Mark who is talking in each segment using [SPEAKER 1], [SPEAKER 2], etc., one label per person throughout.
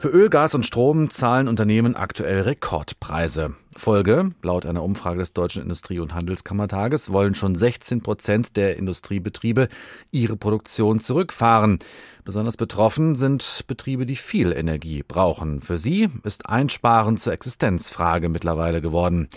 [SPEAKER 1] Für Öl, Gas und Strom zahlen Unternehmen aktuell Rekordpreise. Folge, laut einer Umfrage des Deutschen Industrie- und Handelskammertages, wollen schon 16 Prozent der Industriebetriebe ihre Produktion zurückfahren. Besonders betroffen sind Betriebe, die viel Energie brauchen. Für sie ist Einsparen zur Existenzfrage mittlerweile geworden.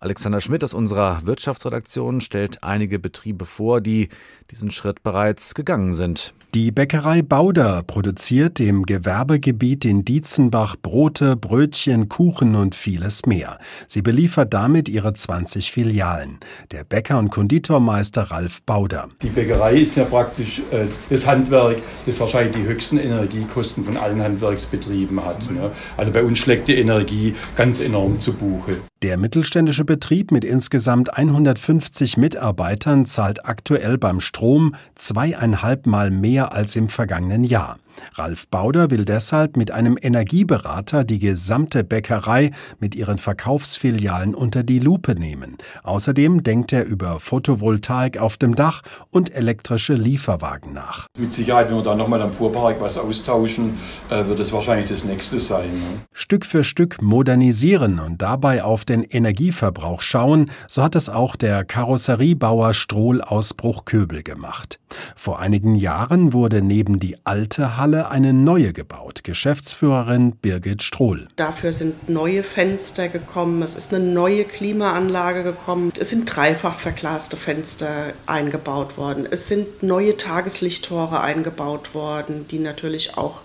[SPEAKER 1] Alexander Schmidt aus unserer Wirtschaftsredaktion stellt einige Betriebe vor, die diesen Schritt bereits gegangen sind.
[SPEAKER 2] Die Bäckerei Bauder produziert im Gewerbegebiet in Dietzenbach Brote, Brötchen, Kuchen und vieles mehr. Sie beliefert damit ihre 20 Filialen. Der Bäcker und Konditormeister Ralf Bauder.
[SPEAKER 3] Die Bäckerei ist ja praktisch äh, das Handwerk, das wahrscheinlich die höchsten Energiekosten von allen Handwerksbetrieben hat. Ne? Also bei uns schlägt die Energie ganz enorm zu Buche.
[SPEAKER 2] Der mittelständische Betrieb mit insgesamt 150 Mitarbeitern zahlt aktuell beim Strom zweieinhalb Mal mehr als im vergangenen Jahr. Ralf Bauder will deshalb mit einem Energieberater die gesamte Bäckerei mit ihren Verkaufsfilialen unter die Lupe nehmen. Außerdem denkt er über Photovoltaik auf dem Dach und elektrische Lieferwagen nach.
[SPEAKER 3] Mit Sicherheit, wenn wir da nochmal am Fuhrpark was austauschen, äh, wird es wahrscheinlich das nächste sein. Ne?
[SPEAKER 2] Stück für Stück modernisieren und dabei auf den Energieverbrauch schauen, so hat es auch der Karosseriebauer Strohl aus Bruchköbel gemacht. Vor einigen Jahren wurde neben die alte Halle Halle eine neue gebaut. Geschäftsführerin Birgit Strohl.
[SPEAKER 4] Dafür sind neue Fenster gekommen, es ist eine neue Klimaanlage gekommen, es sind dreifach verglaste Fenster eingebaut worden, es sind neue Tageslichttore eingebaut worden, die natürlich auch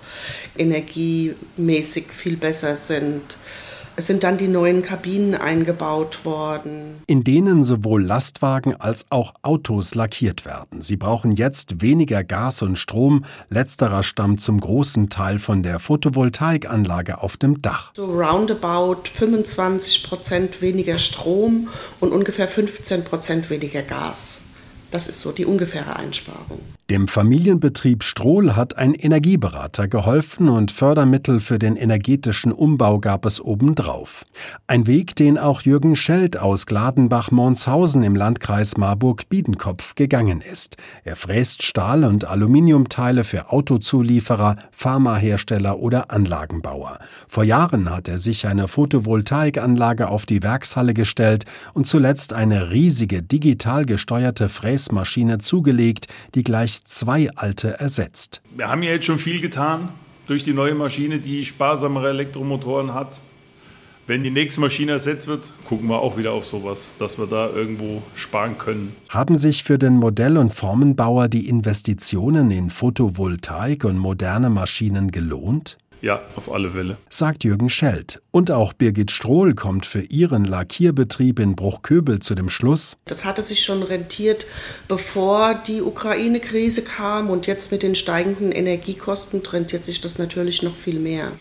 [SPEAKER 4] energiemäßig viel besser sind. Es sind dann die neuen Kabinen eingebaut worden.
[SPEAKER 2] In denen sowohl Lastwagen als auch Autos lackiert werden. Sie brauchen jetzt weniger Gas und Strom. Letzterer stammt zum großen Teil von der Photovoltaikanlage auf dem Dach.
[SPEAKER 4] So roundabout 25 Prozent weniger Strom und ungefähr 15 Prozent weniger Gas. Das ist so die ungefähre Einsparung.
[SPEAKER 2] Dem Familienbetrieb Strohl hat ein Energieberater geholfen und Fördermittel für den energetischen Umbau gab es obendrauf. Ein Weg, den auch Jürgen Scheld aus Gladenbach-Monshausen im Landkreis Marburg-Biedenkopf gegangen ist. Er fräst Stahl- und Aluminiumteile für Autozulieferer, Pharmahersteller oder Anlagenbauer. Vor Jahren hat er sich eine Photovoltaikanlage auf die Werkshalle gestellt und zuletzt eine riesige digital gesteuerte Fräsmaschine zugelegt, die gleich zwei alte ersetzt.
[SPEAKER 5] Wir haben ja jetzt schon viel getan durch die neue Maschine, die sparsamere Elektromotoren hat. Wenn die nächste Maschine ersetzt wird, gucken wir auch wieder auf sowas, dass wir da irgendwo sparen können.
[SPEAKER 2] Haben sich für den Modell- und Formenbauer die Investitionen in Photovoltaik und moderne Maschinen gelohnt?
[SPEAKER 5] Ja, auf alle Fälle.
[SPEAKER 2] Sagt Jürgen Schelt. Und auch Birgit Strohl kommt für ihren Lackierbetrieb in Bruchköbel zu dem Schluss.
[SPEAKER 4] Das hatte sich schon rentiert, bevor die Ukraine-Krise kam und jetzt mit den steigenden Energiekosten rentiert sich das natürlich noch viel mehr.